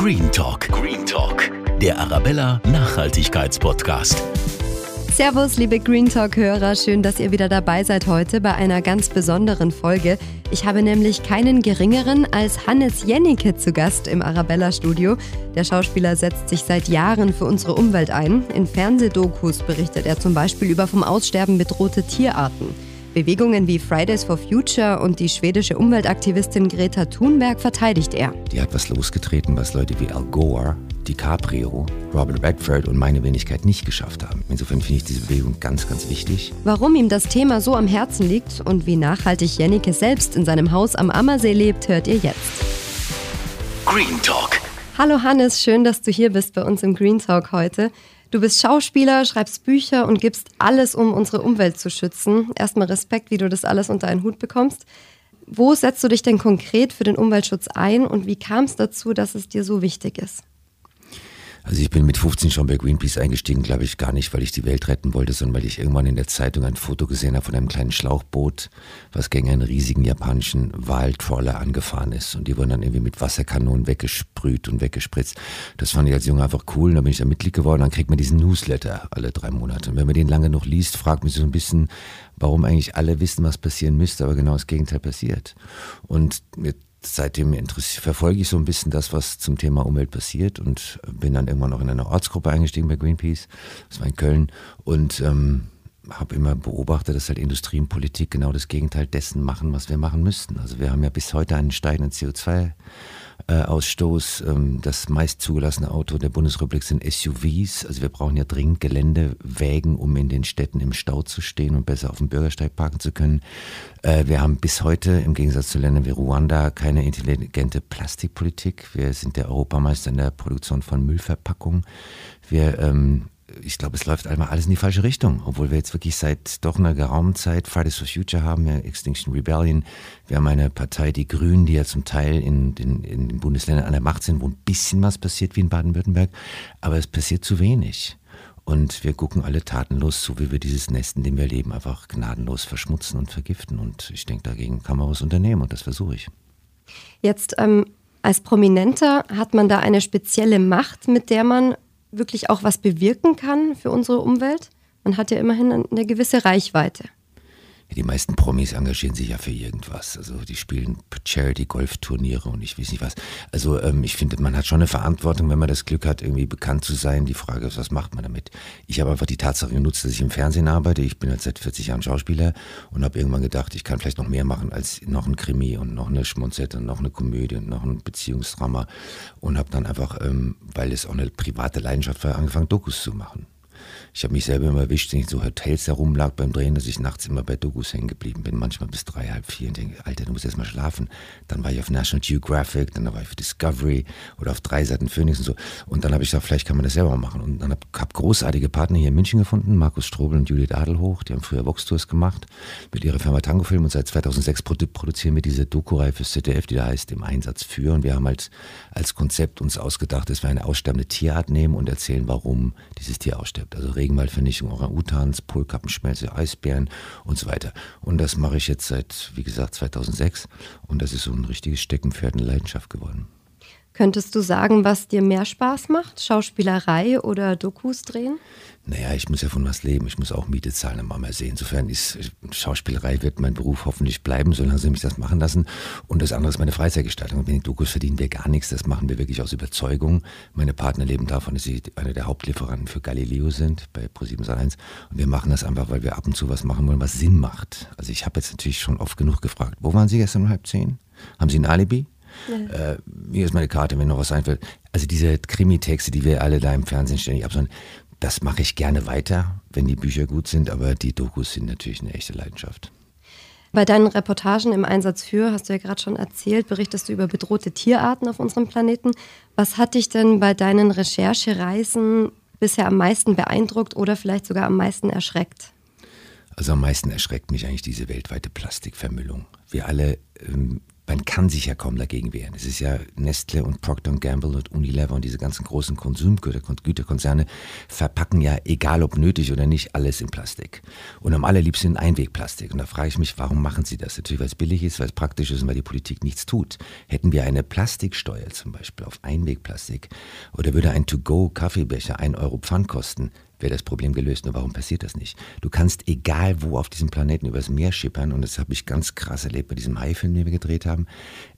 Green Talk. Green Talk. Der Arabella Nachhaltigkeitspodcast. Servus, liebe Green Talk-Hörer. Schön, dass ihr wieder dabei seid heute bei einer ganz besonderen Folge. Ich habe nämlich keinen geringeren als Hannes Jennecke zu Gast im Arabella-Studio. Der Schauspieler setzt sich seit Jahren für unsere Umwelt ein. In Fernsehdokus berichtet er zum Beispiel über vom Aussterben bedrohte Tierarten. Bewegungen wie Fridays for Future und die schwedische Umweltaktivistin Greta Thunberg verteidigt er. Die hat was losgetreten, was Leute wie Al Gore, DiCaprio, Robert Redford und meine Wenigkeit nicht geschafft haben. Insofern finde ich diese Bewegung ganz, ganz wichtig. Warum ihm das Thema so am Herzen liegt und wie nachhaltig Jennike selbst in seinem Haus am Ammersee lebt, hört ihr jetzt. Green Talk. Hallo Hannes, schön, dass du hier bist bei uns im Green Talk heute. Du bist Schauspieler, schreibst Bücher und gibst alles, um unsere Umwelt zu schützen. Erstmal Respekt, wie du das alles unter einen Hut bekommst. Wo setzt du dich denn konkret für den Umweltschutz ein und wie kam es dazu, dass es dir so wichtig ist? Also ich bin mit 15 schon bei Greenpeace eingestiegen, glaube ich, gar nicht, weil ich die Welt retten wollte, sondern weil ich irgendwann in der Zeitung ein Foto gesehen habe von einem kleinen Schlauchboot, was gegen einen riesigen japanischen Waltrawler angefahren ist. Und die wurden dann irgendwie mit Wasserkanonen weggesprüht und weggespritzt. Das fand ich als Junge einfach cool. Und dann bin ich da Mitglied geworden. Dann kriegt man diesen Newsletter alle drei Monate. Und wenn man den lange noch liest, fragt man sich so ein bisschen, warum eigentlich alle wissen, was passieren müsste, aber genau das Gegenteil passiert. Und seitdem verfolge ich so ein bisschen das, was zum Thema Umwelt passiert und bin dann irgendwann auch in eine Ortsgruppe eingestiegen bei Greenpeace, das war in Köln. Und ähm, habe immer beobachtet, dass halt Industrie und Politik genau das Gegenteil dessen machen, was wir machen müssten. Also wir haben ja bis heute einen steigenden CO2 äh. Ähm, das meist zugelassene Auto der Bundesrepublik sind SUVs. Also wir brauchen ja dringend Geländewägen, um in den Städten im Stau zu stehen und besser auf dem Bürgersteig parken zu können. Äh, wir haben bis heute im Gegensatz zu Ländern wie Ruanda keine intelligente Plastikpolitik. Wir sind der Europameister in der Produktion von Müllverpackungen. Wir ähm, ich glaube, es läuft einmal alles in die falsche Richtung, obwohl wir jetzt wirklich seit doch einer geraumen Zeit Fridays for Future haben, ja, Extinction Rebellion. Wir haben eine Partei, die Grünen, die ja zum Teil in, in, in den Bundesländern an der Macht sind, wo ein bisschen was passiert wie in Baden-Württemberg, aber es passiert zu wenig. Und wir gucken alle tatenlos zu, wie wir dieses Nest, in dem wir leben, einfach gnadenlos verschmutzen und vergiften. Und ich denke, dagegen kann man was unternehmen und das versuche ich. Jetzt ähm, als Prominenter hat man da eine spezielle Macht, mit der man wirklich auch was bewirken kann für unsere Umwelt. Man hat ja immerhin eine gewisse Reichweite. Die meisten Promis engagieren sich ja für irgendwas. Also die spielen Charity-Golf-Turniere und ich weiß nicht was. Also ähm, ich finde, man hat schon eine Verantwortung, wenn man das Glück hat, irgendwie bekannt zu sein. Die Frage ist, was macht man damit? Ich habe einfach die Tatsache genutzt, dass ich im Fernsehen arbeite. Ich bin jetzt seit 40 Jahren Schauspieler und habe irgendwann gedacht, ich kann vielleicht noch mehr machen als noch ein Krimi und noch eine Schmunzette und noch eine Komödie und noch ein Beziehungsdrama. Und habe dann einfach, ähm, weil es auch eine private Leidenschaft war, angefangen, Dokus zu machen. Ich habe mich selber immer erwischt, wenn ich so Hotels herumlag beim Drehen, dass ich nachts immer bei Dokus hängen geblieben bin, manchmal bis drei, halb vier und denke, Alter, du musst erst mal schlafen. Dann war ich auf National Geographic, dann war ich auf Discovery oder auf drei Seiten Phoenix und so. Und dann habe ich gesagt, vielleicht kann man das selber machen. Und dann habe hab großartige Partner hier in München gefunden, Markus Strobel und Judith Adelhoch, die haben früher Vox-Tours gemacht mit ihrer Firma Tango Film und seit 2006 produzieren wir diese Doku-Reihe fürs ZDF, die da heißt Im Einsatz für. Und wir haben als, als Konzept uns ausgedacht, dass wir eine aussterbende Tierart nehmen und erzählen, warum dieses Tier ausstirbt. Also Regenwaldvernichtung, Orang-Utans, Polkappenschmelze, Eisbären und so weiter. Und das mache ich jetzt seit, wie gesagt, 2006 und das ist so ein richtiges Steckenpferd, eine Leidenschaft geworden. Könntest du sagen, was dir mehr Spaß macht? Schauspielerei oder Dokus drehen? Naja, ich muss ja von was leben. Ich muss auch Miete zahlen am Ammersee. Insofern ist Schauspielerei wird mein Beruf hoffentlich bleiben, solange sie mich das machen lassen. Und das andere ist meine Freizeitgestaltung. Wenn die Dokus verdienen wir gar nichts. Das machen wir wirklich aus Überzeugung. Meine Partner leben davon, dass sie eine der Hauptlieferanten für Galileo sind bei Pro7 Und wir machen das einfach, weil wir ab und zu was machen wollen, was Sinn macht. Also ich habe jetzt natürlich schon oft genug gefragt, wo waren Sie gestern um halb zehn? Haben Sie ein Alibi? Ja. Äh, hier ist meine Karte, wenn noch was einfällt. Also diese Krimitexte, die wir alle da im Fernsehen ständig absondern, das mache ich gerne weiter, wenn die Bücher gut sind, aber die Dokus sind natürlich eine echte Leidenschaft. Bei deinen Reportagen im Einsatz für, hast du ja gerade schon erzählt, berichtest du über bedrohte Tierarten auf unserem Planeten. Was hat dich denn bei deinen Recherchereisen bisher am meisten beeindruckt oder vielleicht sogar am meisten erschreckt? Also am meisten erschreckt mich eigentlich diese weltweite Plastikvermüllung. Wir alle ähm, man kann sich ja kaum dagegen wehren. Es ist ja Nestle und Procter Gamble und Unilever und diese ganzen großen Konsumgüterkonzerne verpacken ja, egal ob nötig oder nicht, alles in Plastik. Und am allerliebsten in Einwegplastik. Und da frage ich mich, warum machen sie das? Natürlich, weil es billig ist, weil es praktisch ist und weil die Politik nichts tut. Hätten wir eine Plastiksteuer zum Beispiel auf Einwegplastik oder würde ein To-Go-Kaffeebecher ein Euro Pfand kosten, wäre das Problem gelöst. Nur warum passiert das nicht? Du kannst egal wo auf diesem Planeten übers Meer schippern und das habe ich ganz krass erlebt bei diesem Haifilm, den wir gedreht haben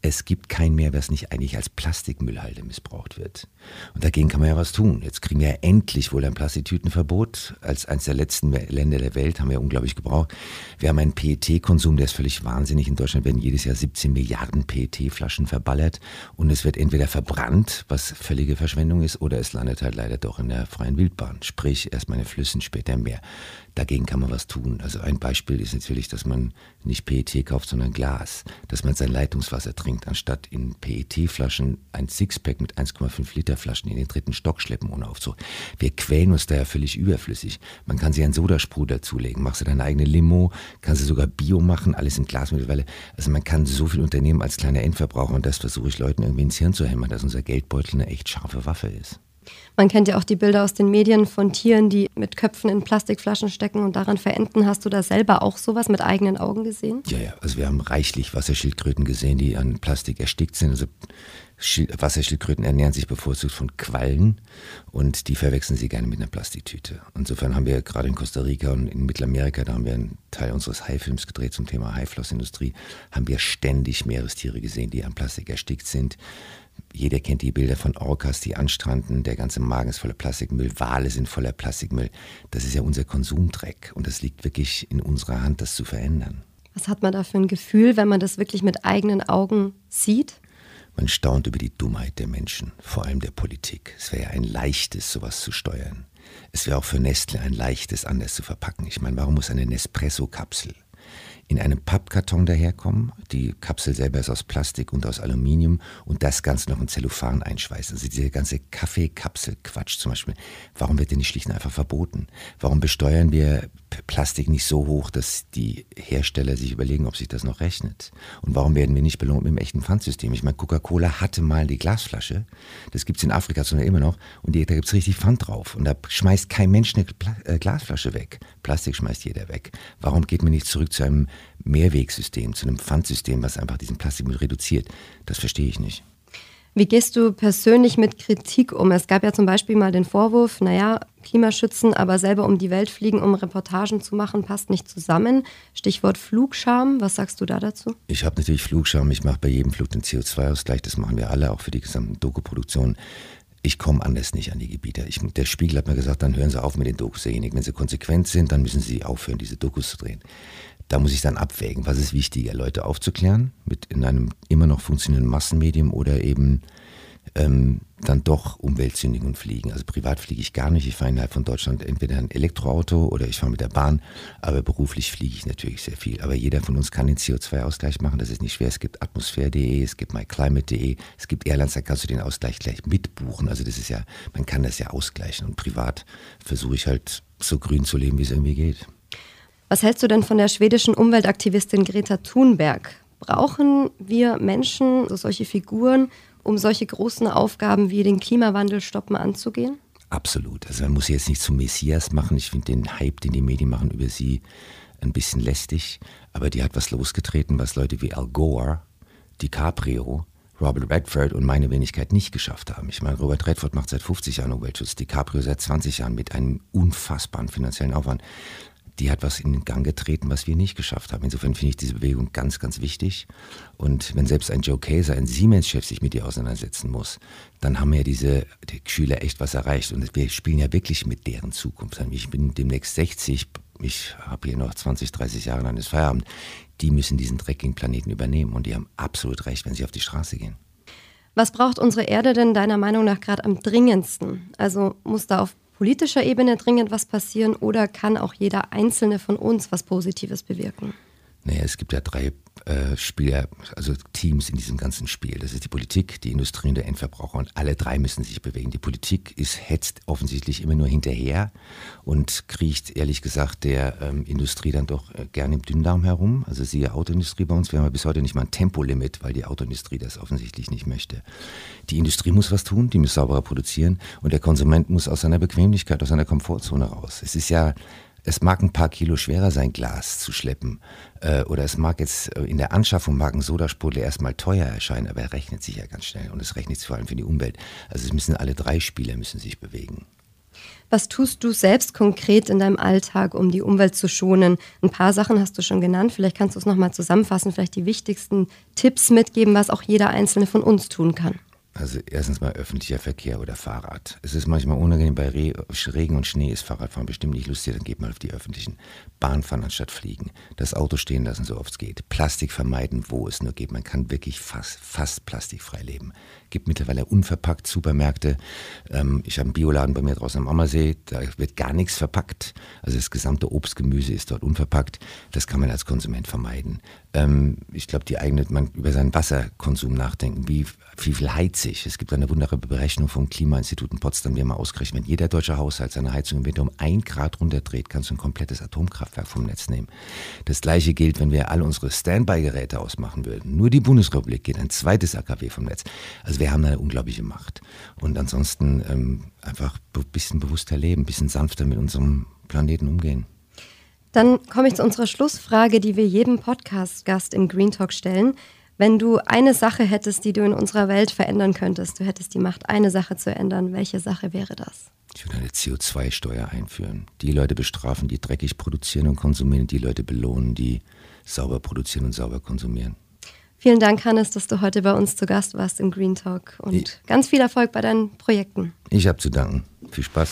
es gibt kein Meer, was nicht eigentlich als Plastikmüllhalde missbraucht wird. Und dagegen kann man ja was tun. Jetzt kriegen wir ja endlich wohl ein Plastiktütenverbot. Als eines der letzten Länder der Welt haben wir unglaublich gebraucht. Wir haben einen PET-Konsum, der ist völlig wahnsinnig. In Deutschland werden jedes Jahr 17 Milliarden PET-Flaschen verballert und es wird entweder verbrannt, was völlige Verschwendung ist, oder es landet halt leider doch in der freien Wildbahn. Sprich, erst mal in Flüssen, später im Meer. Dagegen kann man was tun. Also ein Beispiel ist natürlich, dass man nicht PET kauft, sondern Glas. Dass man sein Leitungswasser trinkt anstatt in PET-Flaschen ein Sixpack mit 1,5 Liter Flaschen in den dritten Stock schleppen ohne Aufzug. Wir quälen uns da ja völlig überflüssig. Man kann sich einen Sodasprudel dazulegen, machst du deine eigene Limo, kannst du sogar Bio machen, alles in Glas mittlerweile. Also man kann so viel unternehmen als kleiner Endverbraucher und das versuche ich Leuten irgendwie ins Hirn zu hämmern, dass unser Geldbeutel eine echt scharfe Waffe ist. Man kennt ja auch die Bilder aus den Medien von Tieren, die mit Köpfen in Plastikflaschen stecken und daran verenden. Hast du da selber auch sowas mit eigenen Augen gesehen? Ja, ja. Also wir haben reichlich Wasserschildkröten gesehen, die an Plastik erstickt sind. Also Wasserschildkröten ernähren sich bevorzugt von Quallen und die verwechseln sie gerne mit einer Plastiktüte. Insofern haben wir gerade in Costa Rica und in Mittelamerika, da haben wir einen Teil unseres Haifilms gedreht zum Thema Haiflossindustrie, haben wir ständig Meerestiere gesehen, die an Plastik erstickt sind. Jeder kennt die Bilder von Orcas, die anstranden. Der ganze Magen ist voller Plastikmüll. Wale sind voller Plastikmüll. Das ist ja unser Konsumdreck. Und das liegt wirklich in unserer Hand, das zu verändern. Was hat man da für ein Gefühl, wenn man das wirklich mit eigenen Augen sieht? Man staunt über die Dummheit der Menschen, vor allem der Politik. Es wäre ja ein leichtes, sowas zu steuern. Es wäre auch für Nestle ein leichtes, anders zu verpacken. Ich meine, warum muss eine Nespresso-Kapsel in einem Pappkarton daherkommen. Die Kapsel selber ist aus Plastik und aus Aluminium und das Ganze noch in Zellophan einschweißen. Also diese ganze Kaffeekapsel-Quatsch zum Beispiel. Warum wird denn nicht schlicht und einfach verboten? Warum besteuern wir Plastik nicht so hoch, dass die Hersteller sich überlegen, ob sich das noch rechnet? Und warum werden wir nicht belohnt mit einem echten Pfandsystem? Ich meine, Coca-Cola hatte mal die Glasflasche. Das gibt es in Afrika zwar immer noch. Und da gibt es richtig Pfand drauf. Und da schmeißt kein Mensch eine Pla äh, Glasflasche weg. Plastik schmeißt jeder weg. Warum geht man nicht zurück zu einem Mehrwegsystem, zu einem Pfandsystem, was einfach diesen Plastikmüll reduziert. Das verstehe ich nicht. Wie gehst du persönlich mit Kritik um? Es gab ja zum Beispiel mal den Vorwurf, naja, Klimaschützen, aber selber um die Welt fliegen, um Reportagen zu machen, passt nicht zusammen. Stichwort Flugscham, was sagst du da dazu? Ich habe natürlich Flugscham, ich mache bei jedem Flug den CO2-Ausgleich, das machen wir alle, auch für die gesamten Doku-Produktionen. Ich komme anders nicht an die Gebiete. Ich, der Spiegel hat mir gesagt, dann hören Sie auf mit den Dokus derjenigen. Wenn Sie konsequent sind, dann müssen Sie aufhören, diese Dokus zu drehen da muss ich dann abwägen, was ist wichtiger, Leute aufzuklären mit in einem immer noch funktionierenden Massenmedium oder eben ähm, dann doch umweltsündigen und fliegen. Also privat fliege ich gar nicht. Ich fahre innerhalb von Deutschland entweder ein Elektroauto oder ich fahre mit der Bahn. Aber beruflich fliege ich natürlich sehr viel. Aber jeder von uns kann den CO2-Ausgleich machen. Das ist nicht schwer. Es gibt atmosphäre.de, es gibt myclimate.de, es gibt Airlines, da kannst du den Ausgleich gleich mitbuchen. Also das ist ja, man kann das ja ausgleichen. Und privat versuche ich halt so grün zu leben, wie es irgendwie geht. Was hältst du denn von der schwedischen Umweltaktivistin Greta Thunberg? Brauchen wir Menschen, also solche Figuren, um solche großen Aufgaben wie den Klimawandel stoppen anzugehen? Absolut. Also man muss sie jetzt nicht zum Messias machen. Ich finde den Hype, den die Medien machen über sie, ein bisschen lästig. Aber die hat was losgetreten, was Leute wie Al Gore, DiCaprio, Robert Redford und meine Wenigkeit nicht geschafft haben. Ich meine, Robert Redford macht seit 50 Jahren Umweltschutz, DiCaprio seit 20 Jahren mit einem unfassbaren finanziellen Aufwand die hat was in den Gang getreten, was wir nicht geschafft haben. Insofern finde ich diese Bewegung ganz, ganz wichtig. Und wenn selbst ein Joe Kaeser, ein Siemens-Chef, sich mit ihr auseinandersetzen muss, dann haben ja diese die Schüler echt was erreicht. Und wir spielen ja wirklich mit deren Zukunft. Ich bin demnächst 60, ich habe hier noch 20, 30 Jahre lang das Feierabend. Die müssen diesen dreckigen Planeten übernehmen. Und die haben absolut recht, wenn sie auf die Straße gehen. Was braucht unsere Erde denn deiner Meinung nach gerade am dringendsten? Also muss da auf politischer Ebene dringend was passieren oder kann auch jeder Einzelne von uns was Positives bewirken? Naja, es gibt ja drei äh, Spieler, also Teams in diesem ganzen Spiel. Das ist die Politik, die Industrie und der Endverbraucher und alle drei müssen sich bewegen. Die Politik ist hetzt offensichtlich immer nur hinterher und kriecht ehrlich gesagt der ähm, Industrie dann doch äh, gerne im Dünndarm herum. Also siehe Autoindustrie bei uns, wir haben ja bis heute nicht mal ein Tempolimit, weil die Autoindustrie das offensichtlich nicht möchte. Die Industrie muss was tun, die muss sauberer produzieren und der Konsument muss aus seiner Bequemlichkeit, aus seiner Komfortzone raus. Es ist ja es mag ein paar Kilo schwerer sein, Glas zu schleppen. Äh, oder es mag jetzt äh, in der Anschaffung mag ein Sodasprudel erstmal teuer erscheinen, aber er rechnet sich ja ganz schnell und es rechnet sich vor allem für die Umwelt. Also es müssen alle drei Spieler müssen sich bewegen. Was tust du selbst konkret in deinem Alltag, um die Umwelt zu schonen? Ein paar Sachen hast du schon genannt. Vielleicht kannst du es nochmal zusammenfassen, vielleicht die wichtigsten Tipps mitgeben, was auch jeder Einzelne von uns tun kann. Also erstens mal öffentlicher Verkehr oder Fahrrad. Es ist manchmal unangenehm, bei Regen und Schnee ist Fahrradfahren bestimmt nicht lustig, dann geht mal auf die öffentlichen. Bahn fahren anstatt fliegen. Das Auto stehen lassen, so oft es geht. Plastik vermeiden, wo es nur geht. Man kann wirklich fast, fast plastikfrei leben. Gibt mittlerweile unverpackt Supermärkte. Ähm, ich habe einen Bioladen bei mir draußen am Ammersee, da wird gar nichts verpackt. Also das gesamte Obst, Gemüse ist dort unverpackt. Das kann man als Konsument vermeiden. Ähm, ich glaube, die eigene, man über seinen Wasserkonsum nachdenken. Wie, wie viel heize ich? Es gibt eine wunderbare Berechnung vom Klimainstitut in Potsdam, die haben mal ausgerechnet, wenn jeder deutsche Haushalt seine Heizung im Winter um ein Grad runterdreht, kannst du ein komplettes Atomkraftwerk vom Netz nehmen. Das gleiche gilt, wenn wir alle unsere Standby-Geräte ausmachen würden. Nur die Bundesrepublik geht ein zweites AKW vom Netz. Also wir haben eine unglaubliche Macht. Und ansonsten ähm, einfach ein bisschen bewusster leben, ein bisschen sanfter mit unserem Planeten umgehen. Dann komme ich zu unserer Schlussfrage, die wir jedem Podcast-Gast im Green Talk stellen. Wenn du eine Sache hättest, die du in unserer Welt verändern könntest, du hättest die Macht, eine Sache zu ändern, welche Sache wäre das? Ich würde eine CO2-Steuer einführen. Die Leute bestrafen, die dreckig produzieren und konsumieren, die Leute belohnen, die sauber produzieren und sauber konsumieren. Vielen Dank, Hannes, dass du heute bei uns zu Gast warst im Green Talk und ich, ganz viel Erfolg bei deinen Projekten. Ich habe zu danken. Viel Spaß.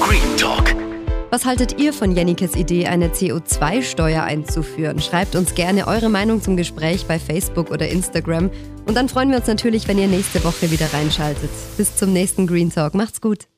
Green Talk. Was haltet ihr von Jennikes Idee, eine CO2-Steuer einzuführen? Schreibt uns gerne eure Meinung zum Gespräch bei Facebook oder Instagram. Und dann freuen wir uns natürlich, wenn ihr nächste Woche wieder reinschaltet. Bis zum nächsten Green Talk. Macht's gut.